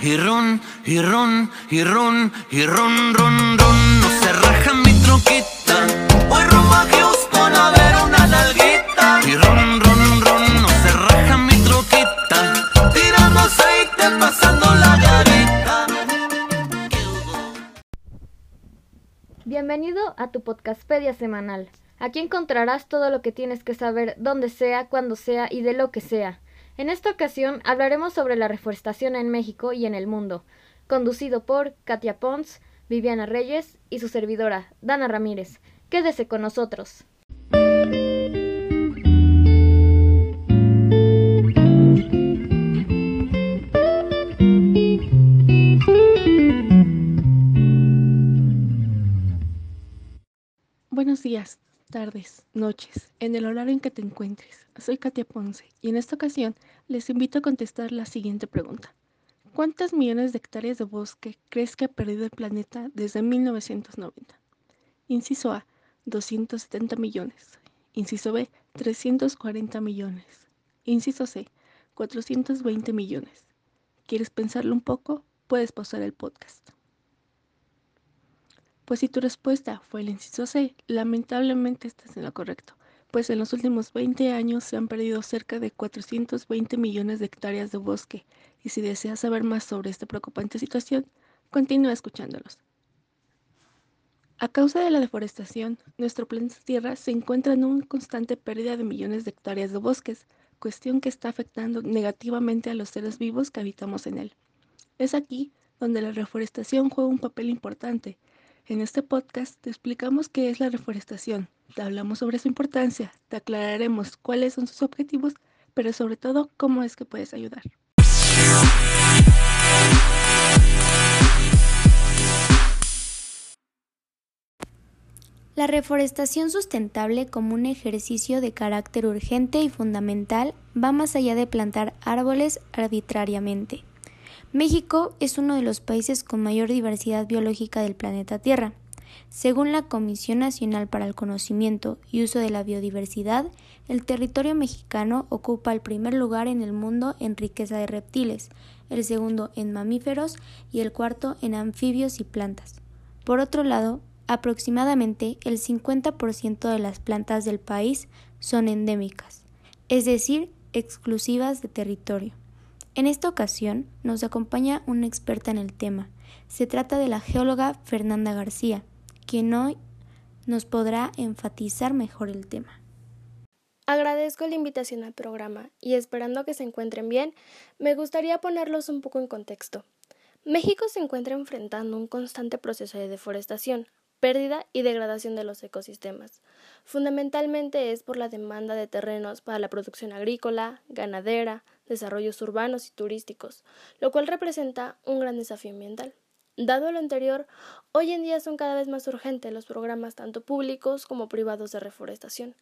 y run, y run, y run, y run, run, run. No se raja mi troquita. Voy rumbo a Houston a ver una nalguita. Y run, run, run. No se raja mi troquita. Tirando aceite, pasando la garita. Bienvenido a tu podcastpedia semanal. Aquí encontrarás todo lo que tienes que saber, donde sea, cuando sea y de lo que sea. En esta ocasión hablaremos sobre la reforestación en México y en el mundo, conducido por Katia Pons, Viviana Reyes y su servidora, Dana Ramírez. Quédese con nosotros. Buenos días, tardes, noches, en el horario en que te encuentres. Soy Katia Ponce y en esta ocasión les invito a contestar la siguiente pregunta. ¿Cuántas millones de hectáreas de bosque crees que ha perdido el planeta desde 1990? Inciso A, 270 millones. Inciso B, 340 millones. Inciso C, 420 millones. ¿Quieres pensarlo un poco? Puedes pausar el podcast. Pues si tu respuesta fue el inciso C, lamentablemente estás en lo correcto, pues en los últimos 20 años se han perdido cerca de 420 millones de hectáreas de bosque, y si deseas saber más sobre esta preocupante situación, continúa escuchándolos. A causa de la deforestación, nuestro planeta Tierra se encuentra en una constante pérdida de millones de hectáreas de bosques, cuestión que está afectando negativamente a los seres vivos que habitamos en él. Es aquí donde la reforestación juega un papel importante, en este podcast te explicamos qué es la reforestación, te hablamos sobre su importancia, te aclararemos cuáles son sus objetivos, pero sobre todo cómo es que puedes ayudar. La reforestación sustentable como un ejercicio de carácter urgente y fundamental va más allá de plantar árboles arbitrariamente. México es uno de los países con mayor diversidad biológica del planeta Tierra. Según la Comisión Nacional para el Conocimiento y Uso de la Biodiversidad, el territorio mexicano ocupa el primer lugar en el mundo en riqueza de reptiles, el segundo en mamíferos y el cuarto en anfibios y plantas. Por otro lado, aproximadamente el 50% de las plantas del país son endémicas, es decir, exclusivas de territorio. En esta ocasión nos acompaña una experta en el tema. Se trata de la geóloga Fernanda García, quien hoy nos podrá enfatizar mejor el tema. Agradezco la invitación al programa y esperando que se encuentren bien, me gustaría ponerlos un poco en contexto. México se encuentra enfrentando un constante proceso de deforestación, pérdida y degradación de los ecosistemas. Fundamentalmente es por la demanda de terrenos para la producción agrícola, ganadera, desarrollos urbanos y turísticos, lo cual representa un gran desafío ambiental. Dado lo anterior, hoy en día son cada vez más urgentes los programas tanto públicos como privados de reforestación.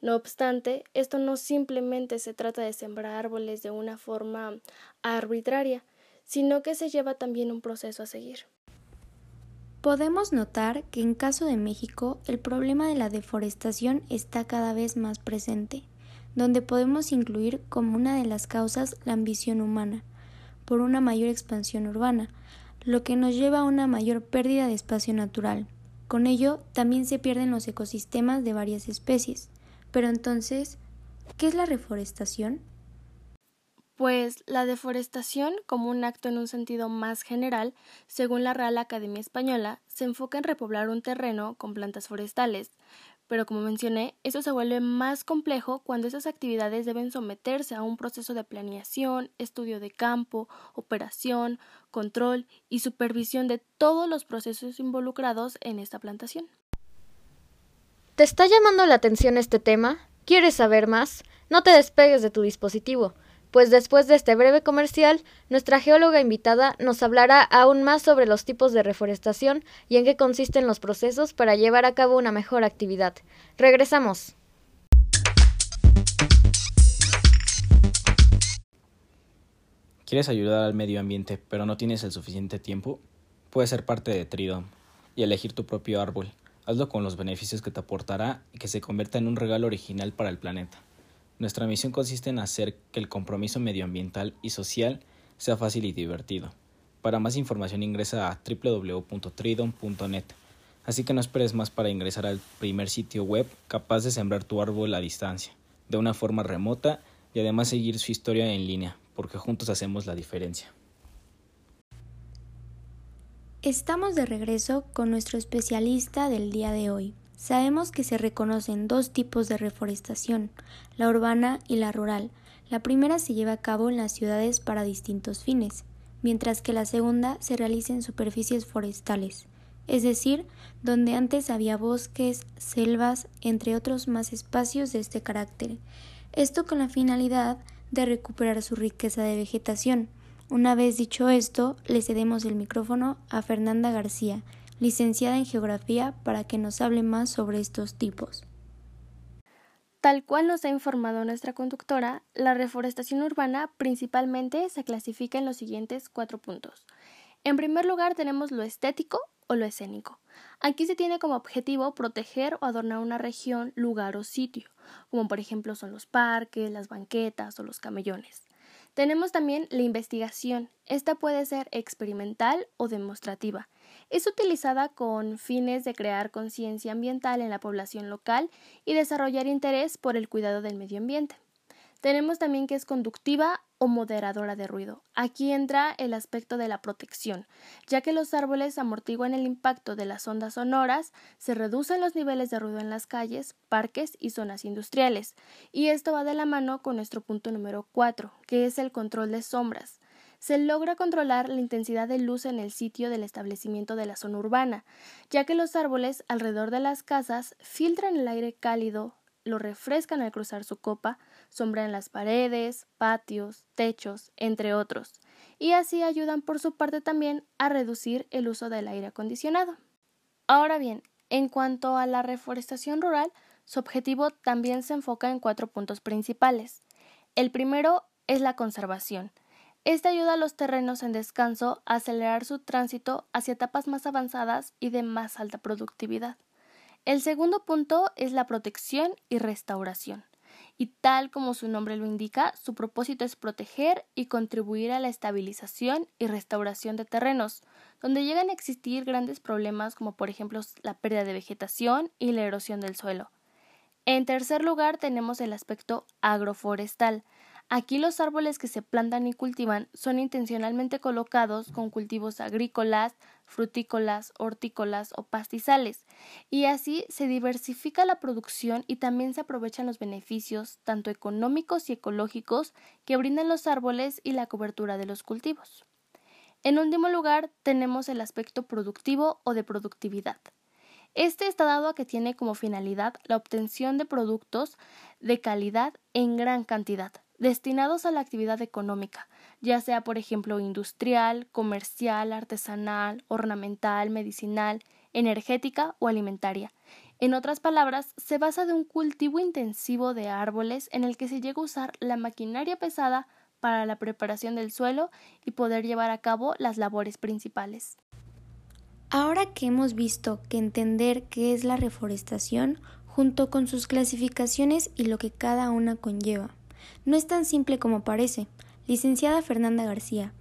No obstante, esto no simplemente se trata de sembrar árboles de una forma arbitraria, sino que se lleva también un proceso a seguir. Podemos notar que en caso de México el problema de la deforestación está cada vez más presente, donde podemos incluir como una de las causas la ambición humana, por una mayor expansión urbana, lo que nos lleva a una mayor pérdida de espacio natural. Con ello también se pierden los ecosistemas de varias especies. Pero entonces, ¿qué es la reforestación? Pues la deforestación, como un acto en un sentido más general, según la Real Academia Española, se enfoca en repoblar un terreno con plantas forestales, pero como mencioné, eso se vuelve más complejo cuando esas actividades deben someterse a un proceso de planeación, estudio de campo, operación, control y supervisión de todos los procesos involucrados en esta plantación. ¿Te está llamando la atención este tema? ¿Quieres saber más? No te despegues de tu dispositivo pues después de este breve comercial, nuestra geóloga invitada nos hablará aún más sobre los tipos de reforestación y en qué consisten los procesos para llevar a cabo una mejor actividad. Regresamos. ¿Quieres ayudar al medio ambiente pero no tienes el suficiente tiempo? Puedes ser parte de Tridom y elegir tu propio árbol. Hazlo con los beneficios que te aportará y que se convierta en un regalo original para el planeta. Nuestra misión consiste en hacer que el compromiso medioambiental y social sea fácil y divertido. Para más información ingresa a www.tridom.net. Así que no esperes más para ingresar al primer sitio web capaz de sembrar tu árbol a distancia, de una forma remota y además seguir su historia en línea, porque juntos hacemos la diferencia. Estamos de regreso con nuestro especialista del día de hoy. Sabemos que se reconocen dos tipos de reforestación, la urbana y la rural. La primera se lleva a cabo en las ciudades para distintos fines, mientras que la segunda se realiza en superficies forestales, es decir, donde antes había bosques, selvas, entre otros más espacios de este carácter. Esto con la finalidad de recuperar su riqueza de vegetación, una vez dicho esto, le cedemos el micrófono a Fernanda García, licenciada en Geografía, para que nos hable más sobre estos tipos. Tal cual nos ha informado nuestra conductora, la reforestación urbana principalmente se clasifica en los siguientes cuatro puntos. En primer lugar tenemos lo estético o lo escénico. Aquí se tiene como objetivo proteger o adornar una región, lugar o sitio, como por ejemplo son los parques, las banquetas o los camellones. Tenemos también la investigación. Esta puede ser experimental o demostrativa. Es utilizada con fines de crear conciencia ambiental en la población local y desarrollar interés por el cuidado del medio ambiente. Tenemos también que es conductiva o moderadora de ruido. Aquí entra el aspecto de la protección, ya que los árboles amortiguan el impacto de las ondas sonoras, se reducen los niveles de ruido en las calles, parques y zonas industriales. Y esto va de la mano con nuestro punto número 4, que es el control de sombras se logra controlar la intensidad de luz en el sitio del establecimiento de la zona urbana, ya que los árboles alrededor de las casas filtran el aire cálido, lo refrescan al cruzar su copa, sombrean las paredes, patios, techos, entre otros, y así ayudan por su parte también a reducir el uso del aire acondicionado. Ahora bien, en cuanto a la reforestación rural, su objetivo también se enfoca en cuatro puntos principales. El primero es la conservación. Esta ayuda a los terrenos en descanso a acelerar su tránsito hacia etapas más avanzadas y de más alta productividad. El segundo punto es la protección y restauración. Y tal como su nombre lo indica, su propósito es proteger y contribuir a la estabilización y restauración de terrenos, donde llegan a existir grandes problemas como por ejemplo la pérdida de vegetación y la erosión del suelo. En tercer lugar tenemos el aspecto agroforestal, Aquí los árboles que se plantan y cultivan son intencionalmente colocados con cultivos agrícolas, frutícolas, hortícolas o pastizales, y así se diversifica la producción y también se aprovechan los beneficios, tanto económicos y ecológicos, que brindan los árboles y la cobertura de los cultivos. En último lugar, tenemos el aspecto productivo o de productividad. Este está dado a que tiene como finalidad la obtención de productos de calidad en gran cantidad, destinados a la actividad económica, ya sea por ejemplo industrial, comercial, artesanal, ornamental, medicinal, energética o alimentaria. En otras palabras, se basa de un cultivo intensivo de árboles en el que se llega a usar la maquinaria pesada para la preparación del suelo y poder llevar a cabo las labores principales. Ahora que hemos visto que entender qué es la reforestación, junto con sus clasificaciones y lo que cada una conlleva, no es tan simple como parece. Licenciada Fernanda García,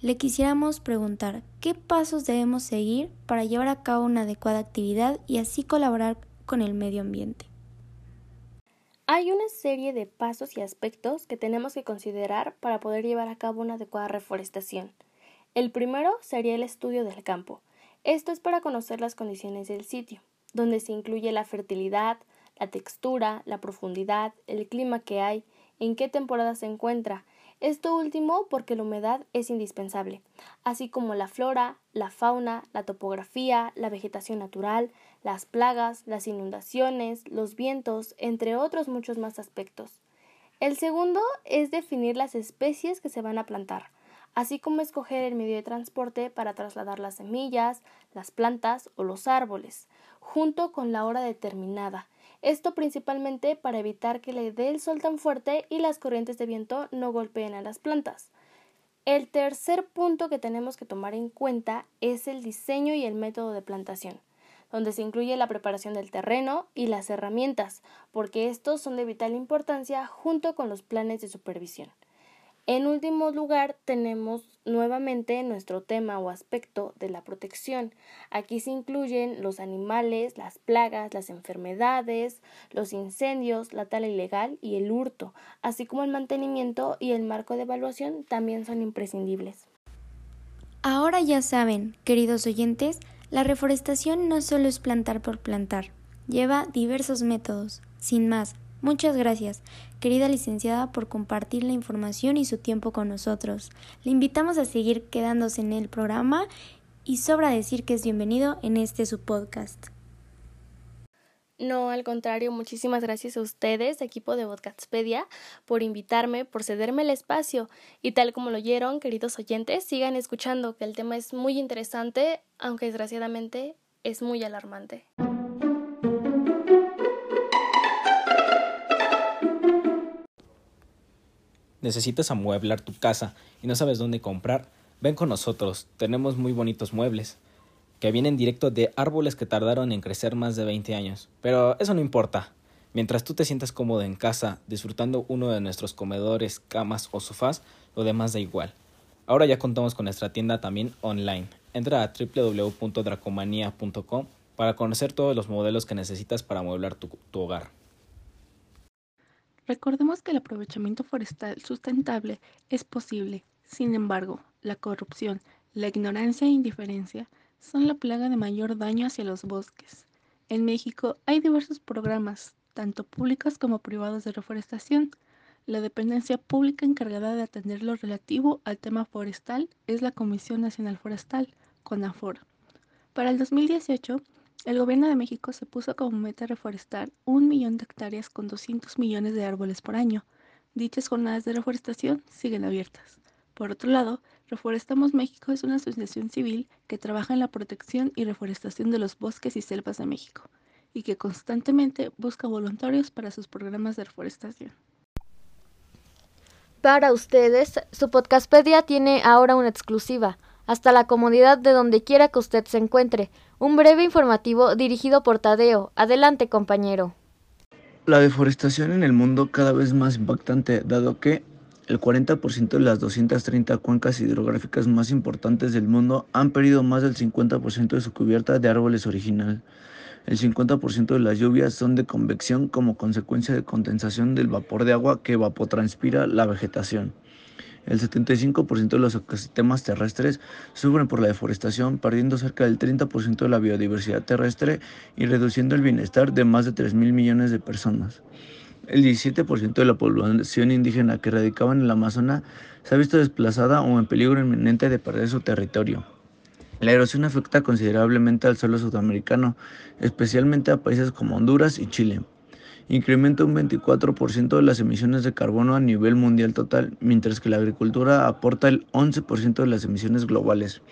le quisiéramos preguntar qué pasos debemos seguir para llevar a cabo una adecuada actividad y así colaborar con el medio ambiente. Hay una serie de pasos y aspectos que tenemos que considerar para poder llevar a cabo una adecuada reforestación. El primero sería el estudio del campo. Esto es para conocer las condiciones del sitio, donde se incluye la fertilidad, la textura, la profundidad, el clima que hay, en qué temporada se encuentra. Esto último porque la humedad es indispensable, así como la flora, la fauna, la topografía, la vegetación natural, las plagas, las inundaciones, los vientos, entre otros muchos más aspectos. El segundo es definir las especies que se van a plantar, así como escoger el medio de transporte para trasladar las semillas, las plantas o los árboles, junto con la hora determinada, esto principalmente para evitar que le dé el sol tan fuerte y las corrientes de viento no golpeen a las plantas. El tercer punto que tenemos que tomar en cuenta es el diseño y el método de plantación, donde se incluye la preparación del terreno y las herramientas, porque estos son de vital importancia junto con los planes de supervisión. En último lugar, tenemos nuevamente nuestro tema o aspecto de la protección. Aquí se incluyen los animales, las plagas, las enfermedades, los incendios, la tala ilegal y el hurto, así como el mantenimiento y el marco de evaluación también son imprescindibles. Ahora ya saben, queridos oyentes, la reforestación no solo es plantar por plantar, lleva diversos métodos. Sin más, Muchas gracias, querida licenciada, por compartir la información y su tiempo con nosotros. Le invitamos a seguir quedándose en el programa y sobra decir que es bienvenido en este su podcast. No, al contrario, muchísimas gracias a ustedes, equipo de Podcastpedia, por invitarme, por cederme el espacio. Y tal como lo oyeron, queridos oyentes, sigan escuchando, que el tema es muy interesante, aunque desgraciadamente es muy alarmante. Necesitas amueblar tu casa y no sabes dónde comprar, ven con nosotros, tenemos muy bonitos muebles, que vienen directo de árboles que tardaron en crecer más de 20 años. Pero eso no importa. Mientras tú te sientas cómodo en casa, disfrutando uno de nuestros comedores, camas o sofás, lo demás da igual. Ahora ya contamos con nuestra tienda también online. Entra a www.dracomanía.com para conocer todos los modelos que necesitas para amueblar tu, tu hogar. Recordemos que el aprovechamiento forestal sustentable es posible. Sin embargo, la corrupción, la ignorancia e indiferencia son la plaga de mayor daño hacia los bosques. En México hay diversos programas, tanto públicos como privados de reforestación. La dependencia pública encargada de atender lo relativo al tema forestal es la Comisión Nacional Forestal, CONAFOR. Para el 2018, el gobierno de México se puso como meta reforestar un millón de hectáreas con 200 millones de árboles por año. Dichas jornadas de reforestación siguen abiertas. Por otro lado, Reforestamos México es una asociación civil que trabaja en la protección y reforestación de los bosques y selvas de México y que constantemente busca voluntarios para sus programas de reforestación. Para ustedes, su podcastpedia tiene ahora una exclusiva hasta la comodidad de donde quiera que usted se encuentre. Un breve informativo dirigido por Tadeo. Adelante, compañero. La deforestación en el mundo cada vez más impactante, dado que el 40% de las 230 cuencas hidrográficas más importantes del mundo han perdido más del 50% de su cubierta de árboles original. El 50% de las lluvias son de convección como consecuencia de condensación del vapor de agua que evapotranspira la vegetación. El 75% de los ecosistemas terrestres sufren por la deforestación, perdiendo cerca del 30% de la biodiversidad terrestre y reduciendo el bienestar de más de 3 mil millones de personas. El 17% de la población indígena que radicaba en el Amazonas se ha visto desplazada o en peligro inminente de perder su territorio. La erosión afecta considerablemente al suelo sudamericano, especialmente a países como Honduras y Chile incrementa un 24% de las emisiones de carbono a nivel mundial total, mientras que la agricultura aporta el 11% de las emisiones globales.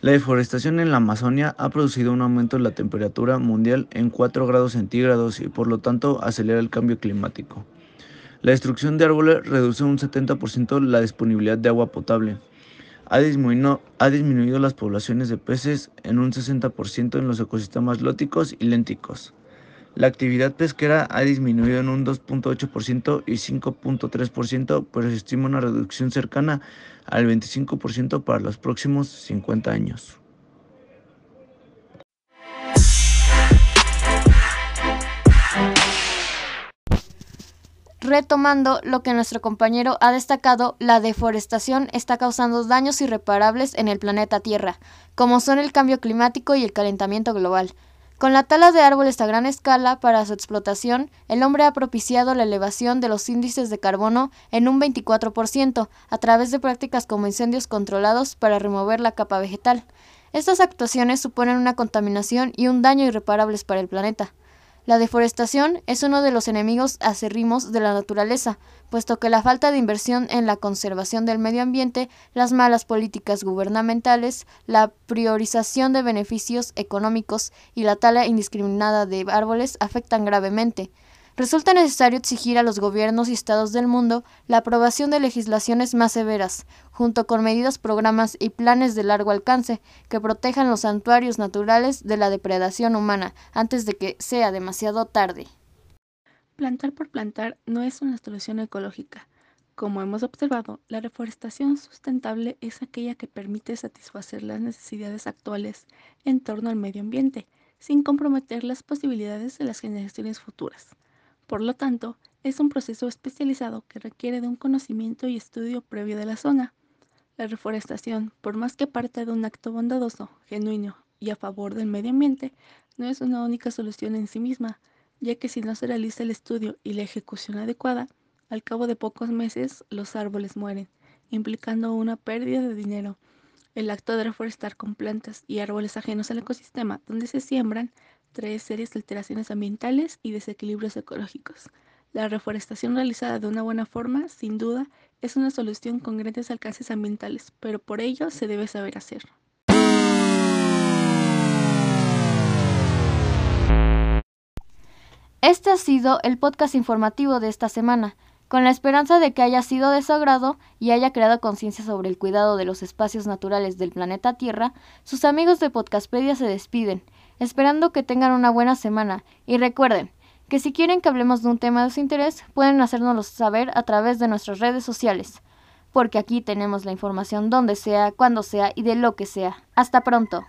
La deforestación en la Amazonia ha producido un aumento de la temperatura mundial en 4 grados centígrados y por lo tanto acelera el cambio climático. La destrucción de árboles reduce un 70% la disponibilidad de agua potable. Ha disminuido, ha disminuido las poblaciones de peces en un 60% en los ecosistemas lóticos y lénticos. La actividad pesquera ha disminuido en un 2.8% y 5.3%, pero se estima una reducción cercana al 25% para los próximos 50 años. Retomando lo que nuestro compañero ha destacado, la deforestación está causando daños irreparables en el planeta Tierra, como son el cambio climático y el calentamiento global. Con la tala de árboles a gran escala para su explotación, el hombre ha propiciado la elevación de los índices de carbono en un 24% a través de prácticas como incendios controlados para remover la capa vegetal. Estas actuaciones suponen una contaminación y un daño irreparables para el planeta. La deforestación es uno de los enemigos acérrimos de la naturaleza, puesto que la falta de inversión en la conservación del medio ambiente, las malas políticas gubernamentales, la priorización de beneficios económicos y la tala indiscriminada de árboles afectan gravemente. Resulta necesario exigir a los gobiernos y estados del mundo la aprobación de legislaciones más severas, junto con medidas, programas y planes de largo alcance que protejan los santuarios naturales de la depredación humana antes de que sea demasiado tarde. Plantar por plantar no es una solución ecológica. Como hemos observado, la reforestación sustentable es aquella que permite satisfacer las necesidades actuales en torno al medio ambiente, sin comprometer las posibilidades de las generaciones futuras. Por lo tanto, es un proceso especializado que requiere de un conocimiento y estudio previo de la zona. La reforestación, por más que parte de un acto bondadoso, genuino y a favor del medio ambiente, no es una única solución en sí misma, ya que si no se realiza el estudio y la ejecución adecuada, al cabo de pocos meses los árboles mueren, implicando una pérdida de dinero. El acto de reforestar con plantas y árboles ajenos al ecosistema donde se siembran trae serias alteraciones ambientales y desequilibrios ecológicos. La reforestación realizada de una buena forma, sin duda, es una solución con grandes alcances ambientales, pero por ello se debe saber hacer. Este ha sido el podcast informativo de esta semana con la esperanza de que haya sido de su agrado y haya creado conciencia sobre el cuidado de los espacios naturales del planeta Tierra, sus amigos de Podcastpedia se despiden, esperando que tengan una buena semana y recuerden que si quieren que hablemos de un tema de su interés, pueden hacérnoslo saber a través de nuestras redes sociales, porque aquí tenemos la información donde sea, cuando sea y de lo que sea. Hasta pronto.